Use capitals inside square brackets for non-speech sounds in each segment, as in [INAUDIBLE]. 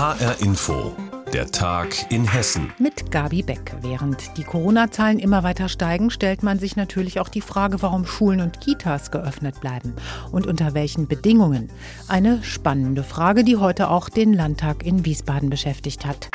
HR Info, der Tag in Hessen. Mit Gabi Beck. Während die Corona-Zahlen immer weiter steigen, stellt man sich natürlich auch die Frage, warum Schulen und Kitas geöffnet bleiben und unter welchen Bedingungen. Eine spannende Frage, die heute auch den Landtag in Wiesbaden beschäftigt hat.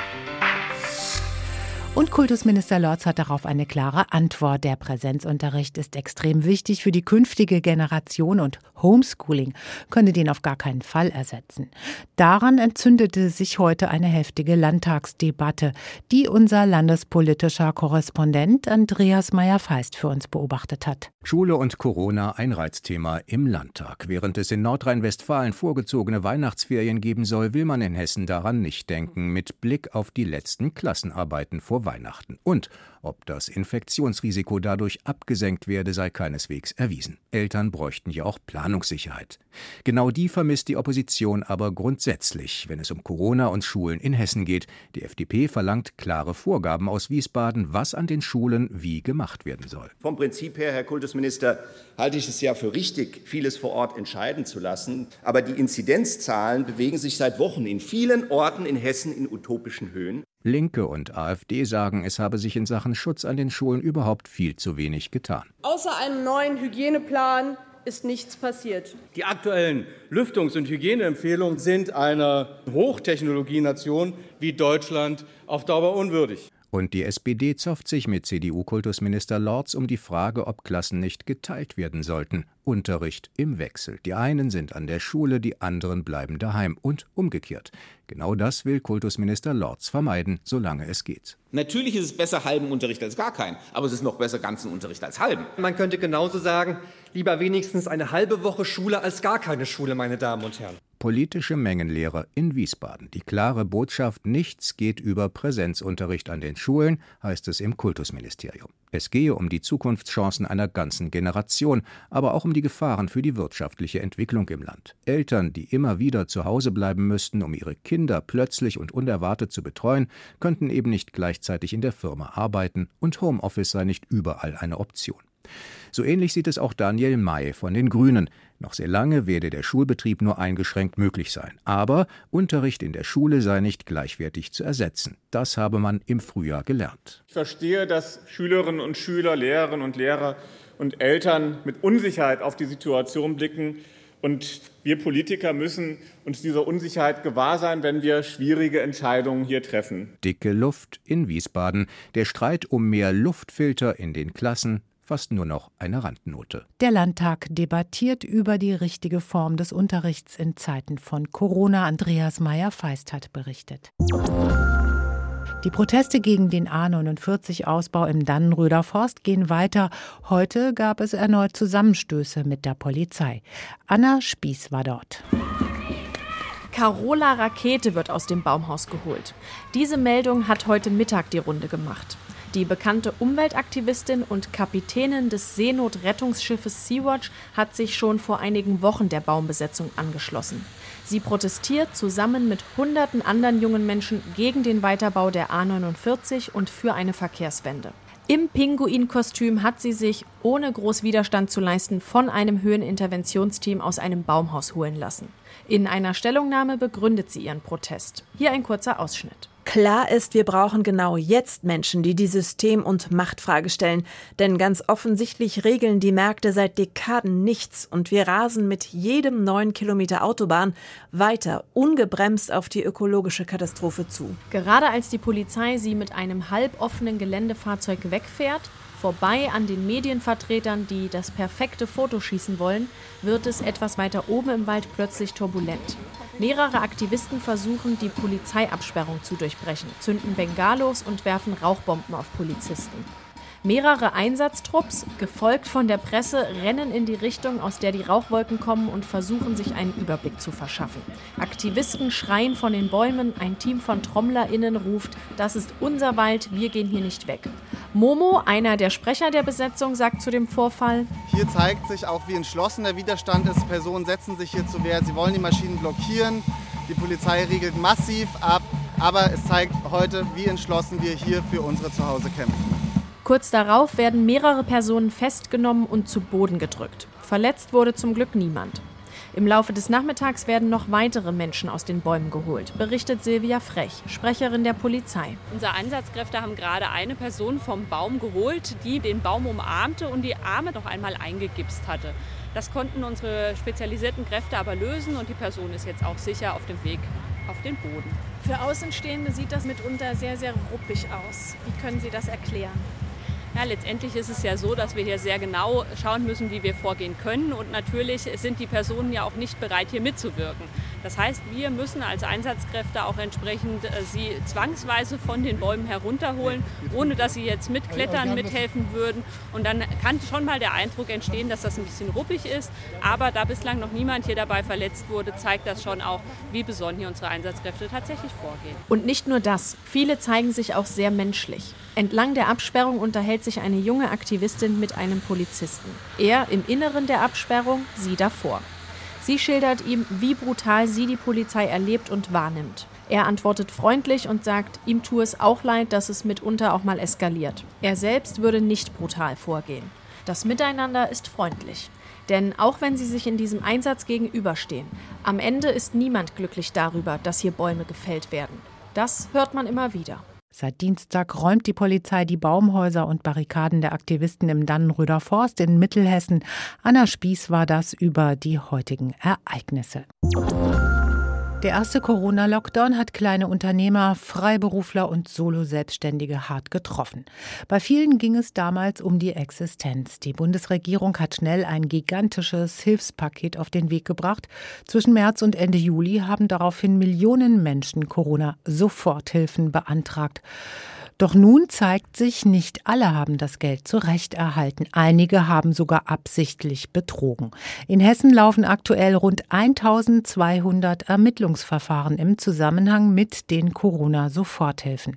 Und Kultusminister Lorz hat darauf eine klare Antwort. Der Präsenzunterricht ist extrem wichtig für die künftige Generation und Homeschooling könne den auf gar keinen Fall ersetzen. Daran entzündete sich heute eine heftige Landtagsdebatte, die unser landespolitischer Korrespondent Andreas Meyer-Feist für uns beobachtet hat. Schule und Corona ein Reizthema im Landtag. Während es in Nordrhein-Westfalen vorgezogene Weihnachtsferien geben soll, will man in Hessen daran nicht denken, mit Blick auf die letzten Klassenarbeiten vor Weihnachten. Und ob das Infektionsrisiko dadurch abgesenkt werde, sei keineswegs erwiesen. Eltern bräuchten ja auch Planungssicherheit. Genau die vermisst die Opposition aber grundsätzlich, wenn es um Corona und Schulen in Hessen geht. Die FDP verlangt klare Vorgaben aus Wiesbaden, was an den Schulen wie gemacht werden soll. Vom Prinzip her, Herr Kultusminister, halte ich es ja für richtig, vieles vor Ort entscheiden zu lassen. Aber die Inzidenzzahlen bewegen sich seit Wochen in vielen Orten in Hessen in utopischen Höhen. Linke und AfD sagen, es habe sich in Sachen Schutz an den Schulen überhaupt viel zu wenig getan. Außer einem neuen Hygieneplan ist nichts passiert. Die aktuellen Lüftungs- und Hygieneempfehlungen sind einer Hochtechnologienation wie Deutschland auf Dauer unwürdig. Und die SPD zofft sich mit CDU-Kultusminister Lorz um die Frage, ob Klassen nicht geteilt werden sollten. Unterricht im Wechsel. Die einen sind an der Schule, die anderen bleiben daheim und umgekehrt. Genau das will Kultusminister Lorz vermeiden, solange es geht. Natürlich ist es besser halben Unterricht als gar keinen, aber es ist noch besser ganzen Unterricht als halben. Man könnte genauso sagen, lieber wenigstens eine halbe Woche Schule als gar keine Schule, meine Damen und Herren politische Mengenlehre in Wiesbaden. Die klare Botschaft, nichts geht über Präsenzunterricht an den Schulen, heißt es im Kultusministerium. Es gehe um die Zukunftschancen einer ganzen Generation, aber auch um die Gefahren für die wirtschaftliche Entwicklung im Land. Eltern, die immer wieder zu Hause bleiben müssten, um ihre Kinder plötzlich und unerwartet zu betreuen, könnten eben nicht gleichzeitig in der Firma arbeiten und Homeoffice sei nicht überall eine Option. So ähnlich sieht es auch Daniel May von den Grünen. Noch sehr lange werde der Schulbetrieb nur eingeschränkt möglich sein. Aber Unterricht in der Schule sei nicht gleichwertig zu ersetzen. Das habe man im Frühjahr gelernt. Ich verstehe, dass Schülerinnen und Schüler, Lehrerinnen und Lehrer und Eltern mit Unsicherheit auf die Situation blicken. Und wir Politiker müssen uns dieser Unsicherheit gewahr sein, wenn wir schwierige Entscheidungen hier treffen. Dicke Luft in Wiesbaden. Der Streit um mehr Luftfilter in den Klassen fast nur noch eine Randnote. Der Landtag debattiert über die richtige Form des Unterrichts in Zeiten von Corona. Andreas Meyer-Feist hat berichtet. Die Proteste gegen den A49-Ausbau im Dannenröder Forst gehen weiter. Heute gab es erneut Zusammenstöße mit der Polizei. Anna Spieß war dort. Carola Rakete wird aus dem Baumhaus geholt. Diese Meldung hat heute Mittag die Runde gemacht. Die bekannte Umweltaktivistin und Kapitänin des Seenotrettungsschiffes Sea-Watch hat sich schon vor einigen Wochen der Baumbesetzung angeschlossen. Sie protestiert zusammen mit hunderten anderen jungen Menschen gegen den Weiterbau der A49 und für eine Verkehrswende. Im Pinguinkostüm hat sie sich, ohne groß Widerstand zu leisten, von einem Höheninterventionsteam aus einem Baumhaus holen lassen. In einer Stellungnahme begründet sie ihren Protest. Hier ein kurzer Ausschnitt. Klar ist, wir brauchen genau jetzt Menschen, die die System- und Machtfrage stellen. Denn ganz offensichtlich regeln die Märkte seit Dekaden nichts und wir rasen mit jedem neuen Kilometer Autobahn weiter ungebremst auf die ökologische Katastrophe zu. Gerade als die Polizei sie mit einem halboffenen Geländefahrzeug wegfährt, vorbei an den Medienvertretern, die das perfekte Foto schießen wollen, wird es etwas weiter oben im Wald plötzlich turbulent. Mehrere Aktivisten versuchen, die Polizeiabsperrung zu durchbrechen, zünden Bengalos und werfen Rauchbomben auf Polizisten. Mehrere Einsatztrupps, gefolgt von der Presse, rennen in die Richtung, aus der die Rauchwolken kommen und versuchen, sich einen Überblick zu verschaffen. Aktivisten schreien von den Bäumen, ein Team von TrommlerInnen ruft: Das ist unser Wald, wir gehen hier nicht weg. Momo, einer der Sprecher der Besetzung, sagt zu dem Vorfall: Hier zeigt sich auch, wie entschlossen der Widerstand ist. Personen setzen sich hier zu Wehr, sie wollen die Maschinen blockieren. Die Polizei riegelt massiv ab, aber es zeigt heute, wie entschlossen wir hier für unsere Zuhause kämpfen. Kurz darauf werden mehrere Personen festgenommen und zu Boden gedrückt. Verletzt wurde zum Glück niemand. Im Laufe des Nachmittags werden noch weitere Menschen aus den Bäumen geholt, berichtet Silvia Frech, Sprecherin der Polizei. Unsere Einsatzkräfte haben gerade eine Person vom Baum geholt, die den Baum umarmte und die Arme noch einmal eingegipst hatte. Das konnten unsere spezialisierten Kräfte aber lösen und die Person ist jetzt auch sicher auf dem Weg auf den Boden. Für Außenstehende sieht das mitunter sehr, sehr ruppig aus. Wie können Sie das erklären? Ja, letztendlich ist es ja so, dass wir hier sehr genau schauen müssen, wie wir vorgehen können. Und natürlich sind die Personen ja auch nicht bereit, hier mitzuwirken. Das heißt, wir müssen als Einsatzkräfte auch entsprechend äh, sie zwangsweise von den Bäumen herunterholen, ohne dass sie jetzt mitklettern, mithelfen würden. Und dann kann schon mal der Eindruck entstehen, dass das ein bisschen ruppig ist. Aber da bislang noch niemand hier dabei verletzt wurde, zeigt das schon auch, wie besonnen hier unsere Einsatzkräfte tatsächlich vorgehen. Und nicht nur das, viele zeigen sich auch sehr menschlich. Entlang der Absperrung unterhält sich eine junge Aktivistin mit einem Polizisten. Er im Inneren der Absperrung, sie davor. Sie schildert ihm, wie brutal sie die Polizei erlebt und wahrnimmt. Er antwortet freundlich und sagt, ihm tue es auch leid, dass es mitunter auch mal eskaliert. Er selbst würde nicht brutal vorgehen. Das Miteinander ist freundlich. Denn auch wenn sie sich in diesem Einsatz gegenüberstehen, am Ende ist niemand glücklich darüber, dass hier Bäume gefällt werden. Das hört man immer wieder. Seit Dienstag räumt die Polizei die Baumhäuser und Barrikaden der Aktivisten im Dannenröder Forst in Mittelhessen. Anna Spieß war das über die heutigen Ereignisse. Der erste Corona-Lockdown hat kleine Unternehmer, Freiberufler und Solo-Selbstständige hart getroffen. Bei vielen ging es damals um die Existenz. Die Bundesregierung hat schnell ein gigantisches Hilfspaket auf den Weg gebracht. Zwischen März und Ende Juli haben daraufhin Millionen Menschen Corona-Soforthilfen beantragt. Doch nun zeigt sich, nicht alle haben das Geld zurecht erhalten. Einige haben sogar absichtlich betrogen. In Hessen laufen aktuell rund 1200 Ermittlungsverfahren im Zusammenhang mit den Corona-Soforthilfen.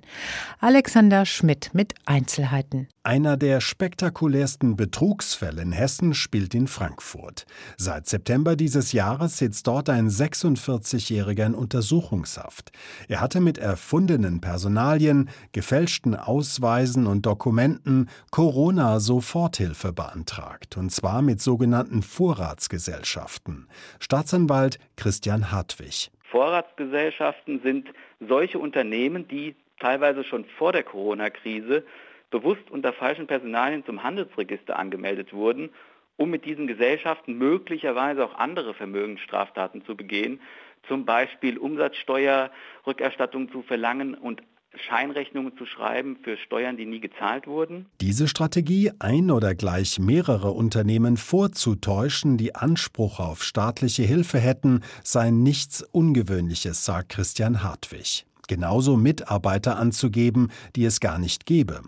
Alexander Schmidt mit Einzelheiten. Einer der spektakulärsten Betrugsfälle in Hessen spielt in Frankfurt. Seit September dieses Jahres sitzt dort ein 46-Jähriger in Untersuchungshaft. Er hatte mit erfundenen Personalien, gefälschten Ausweisen und Dokumenten Corona-Soforthilfe beantragt, und zwar mit sogenannten Vorratsgesellschaften. Staatsanwalt Christian Hartwig. Vorratsgesellschaften sind solche Unternehmen, die teilweise schon vor der Corona-Krise bewusst unter falschen Personalien zum Handelsregister angemeldet wurden, um mit diesen Gesellschaften möglicherweise auch andere Vermögensstraftaten zu begehen, zum Beispiel Umsatzsteuerrückerstattung zu verlangen und Scheinrechnungen zu schreiben für Steuern, die nie gezahlt wurden. Diese Strategie, ein oder gleich mehrere Unternehmen vorzutäuschen, die Anspruch auf staatliche Hilfe hätten, sei nichts Ungewöhnliches, sagt Christian Hartwig genauso Mitarbeiter anzugeben, die es gar nicht gebe.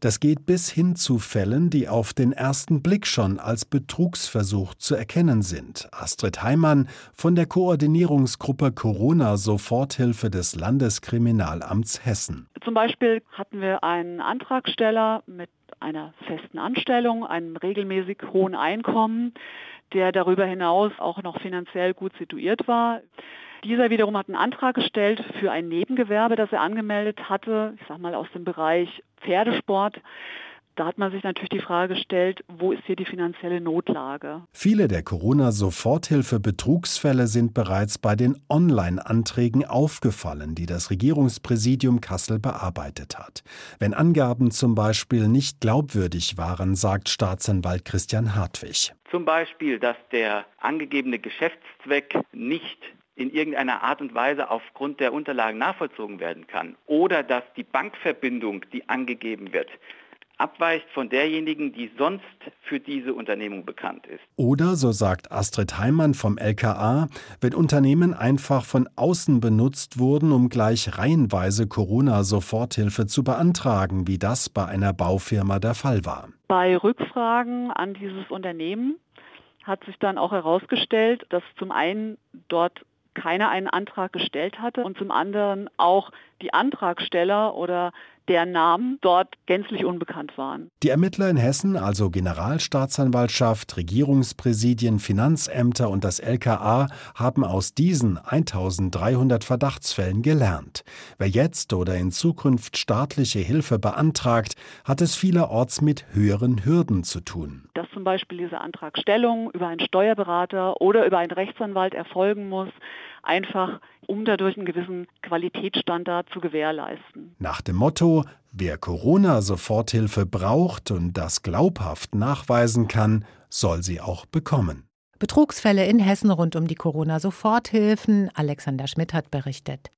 Das geht bis hin zu Fällen, die auf den ersten Blick schon als Betrugsversuch zu erkennen sind. Astrid Heimann von der Koordinierungsgruppe Corona Soforthilfe des Landeskriminalamts Hessen. Zum Beispiel hatten wir einen Antragsteller mit einer festen Anstellung, einem regelmäßig hohen Einkommen, der darüber hinaus auch noch finanziell gut situiert war. Dieser wiederum hat einen Antrag gestellt für ein Nebengewerbe, das er angemeldet hatte, ich sage mal aus dem Bereich Pferdesport. Da hat man sich natürlich die Frage gestellt, wo ist hier die finanzielle Notlage? Viele der Corona-Soforthilfe-Betrugsfälle sind bereits bei den Online-Anträgen aufgefallen, die das Regierungspräsidium Kassel bearbeitet hat. Wenn Angaben zum Beispiel nicht glaubwürdig waren, sagt Staatsanwalt Christian Hartwig. Zum Beispiel, dass der angegebene Geschäftszweck nicht in irgendeiner Art und Weise aufgrund der Unterlagen nachvollzogen werden kann oder dass die Bankverbindung, die angegeben wird, abweicht von derjenigen, die sonst für diese Unternehmung bekannt ist. Oder, so sagt Astrid Heimann vom LKA, wenn Unternehmen einfach von außen benutzt wurden, um gleich reihenweise Corona-Soforthilfe zu beantragen, wie das bei einer Baufirma der Fall war. Bei Rückfragen an dieses Unternehmen hat sich dann auch herausgestellt, dass zum einen dort keiner einen Antrag gestellt hatte und zum anderen auch die Antragsteller oder deren Namen dort gänzlich unbekannt waren. Die Ermittler in Hessen, also Generalstaatsanwaltschaft, Regierungspräsidien, Finanzämter und das LKA, haben aus diesen 1300 Verdachtsfällen gelernt. Wer jetzt oder in Zukunft staatliche Hilfe beantragt, hat es vielerorts mit höheren Hürden zu tun. Dass zum Beispiel diese Antragstellung über einen Steuerberater oder über einen Rechtsanwalt erfolgen muss, einfach um dadurch einen gewissen Qualitätsstandard zu gewährleisten. Nach dem Motto, wer Corona-Soforthilfe braucht und das glaubhaft nachweisen kann, soll sie auch bekommen. Betrugsfälle in Hessen rund um die Corona-Soforthilfen. Alexander Schmidt hat berichtet.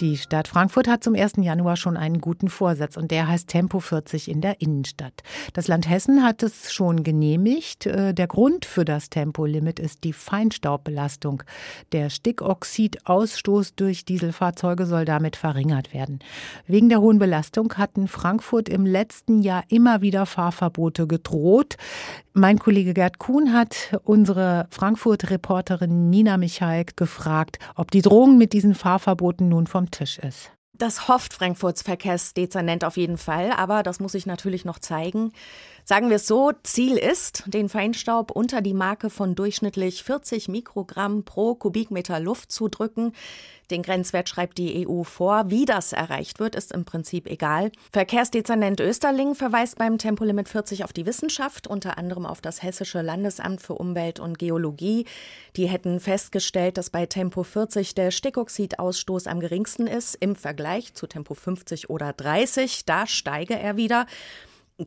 Die Stadt Frankfurt hat zum 1. Januar schon einen guten Vorsatz und der heißt Tempo 40 in der Innenstadt. Das Land Hessen hat es schon genehmigt. Äh, der Grund für das Tempolimit ist die Feinstaubbelastung. Der Stickoxidausstoß durch Dieselfahrzeuge soll damit verringert werden. Wegen der hohen Belastung hatten Frankfurt im letzten Jahr immer wieder Fahrverbote gedroht. Mein Kollege Gerd Kuhn hat unsere Frankfurt-Reporterin Nina Michaik gefragt, ob die Drohung mit diesen Fahrverboten nun vom Tisch ist. Das hofft Frankfurts Verkehrsdezernent auf jeden Fall, aber das muss ich natürlich noch zeigen. Sagen wir es so, Ziel ist, den Feinstaub unter die Marke von durchschnittlich 40 Mikrogramm pro Kubikmeter Luft zu drücken. Den Grenzwert schreibt die EU vor. Wie das erreicht wird, ist im Prinzip egal. Verkehrsdezernent Österling verweist beim Tempolimit 40 auf die Wissenschaft, unter anderem auf das Hessische Landesamt für Umwelt und Geologie. Die hätten festgestellt, dass bei Tempo 40 der Stickoxidausstoß am geringsten ist im Vergleich zu Tempo 50 oder 30. Da steige er wieder.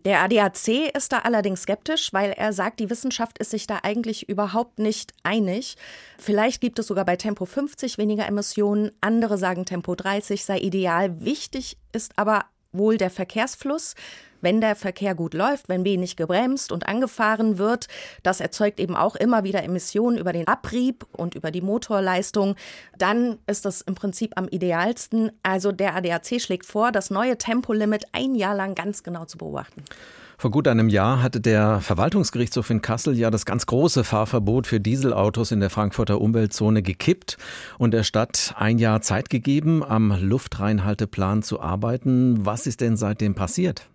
Der ADAC ist da allerdings skeptisch, weil er sagt, die Wissenschaft ist sich da eigentlich überhaupt nicht einig. Vielleicht gibt es sogar bei Tempo 50 weniger Emissionen, andere sagen Tempo 30 sei ideal. Wichtig ist aber wohl der Verkehrsfluss wenn der Verkehr gut läuft, wenn wenig gebremst und angefahren wird. Das erzeugt eben auch immer wieder Emissionen über den Abrieb und über die Motorleistung. Dann ist das im Prinzip am idealsten. Also der ADAC schlägt vor, das neue Tempolimit ein Jahr lang ganz genau zu beobachten. Vor gut einem Jahr hatte der Verwaltungsgerichtshof in Kassel ja das ganz große Fahrverbot für Dieselautos in der Frankfurter Umweltzone gekippt und der Stadt ein Jahr Zeit gegeben, am Luftreinhalteplan zu arbeiten. Was ist denn seitdem passiert?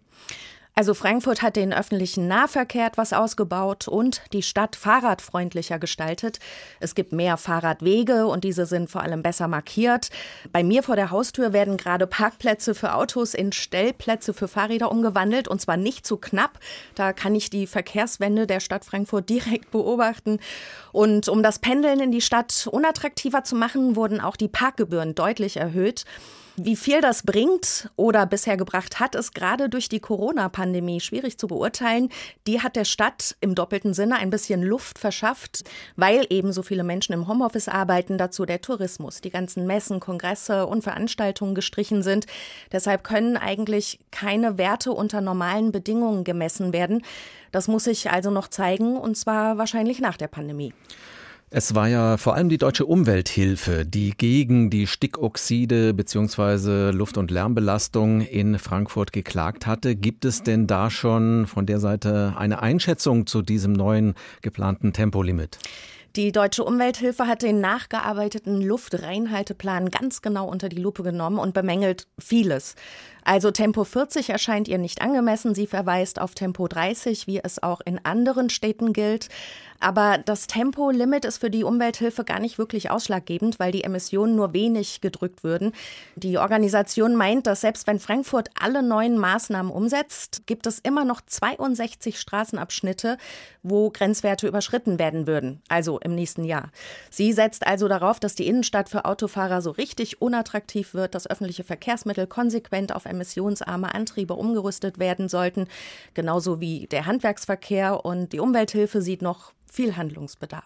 Also Frankfurt hat den öffentlichen Nahverkehr etwas ausgebaut und die Stadt fahrradfreundlicher gestaltet. Es gibt mehr Fahrradwege und diese sind vor allem besser markiert. Bei mir vor der Haustür werden gerade Parkplätze für Autos in Stellplätze für Fahrräder umgewandelt und zwar nicht zu knapp. Da kann ich die Verkehrswende der Stadt Frankfurt direkt [LAUGHS] beobachten. Und um das Pendeln in die Stadt unattraktiver zu machen, wurden auch die Parkgebühren deutlich erhöht. Wie viel das bringt oder bisher gebracht hat, ist gerade durch die Corona-Pandemie schwierig zu beurteilen. Die hat der Stadt im doppelten Sinne ein bisschen Luft verschafft, weil eben so viele Menschen im Homeoffice arbeiten, dazu der Tourismus, die ganzen Messen, Kongresse und Veranstaltungen gestrichen sind. Deshalb können eigentlich keine Werte unter normalen Bedingungen gemessen werden. Das muss sich also noch zeigen, und zwar wahrscheinlich nach der Pandemie. Es war ja vor allem die deutsche Umwelthilfe, die gegen die Stickoxide bzw. Luft- und Lärmbelastung in Frankfurt geklagt hatte. Gibt es denn da schon von der Seite eine Einschätzung zu diesem neuen geplanten Tempolimit? Die Deutsche Umwelthilfe hat den nachgearbeiteten Luftreinhalteplan ganz genau unter die Lupe genommen und bemängelt vieles. Also Tempo 40 erscheint ihr nicht angemessen. Sie verweist auf Tempo 30, wie es auch in anderen Städten gilt. Aber das Tempolimit ist für die Umwelthilfe gar nicht wirklich ausschlaggebend, weil die Emissionen nur wenig gedrückt würden. Die Organisation meint, dass selbst wenn Frankfurt alle neuen Maßnahmen umsetzt, gibt es immer noch 62 Straßenabschnitte, wo Grenzwerte überschritten werden würden, also im nächsten Jahr. Sie setzt also darauf, dass die Innenstadt für Autofahrer so richtig unattraktiv wird, dass öffentliche Verkehrsmittel konsequent auf emissionsarme Antriebe umgerüstet werden sollten, genauso wie der Handwerksverkehr und die Umwelthilfe sieht noch viel Handlungsbedarf.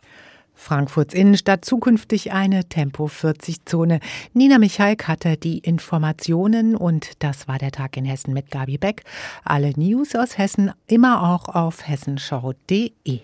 Frankfurts Innenstadt zukünftig eine Tempo-40-Zone. Nina Michaik hatte die Informationen und das war der Tag in Hessen mit Gabi Beck. Alle News aus Hessen immer auch auf hessenschau.de.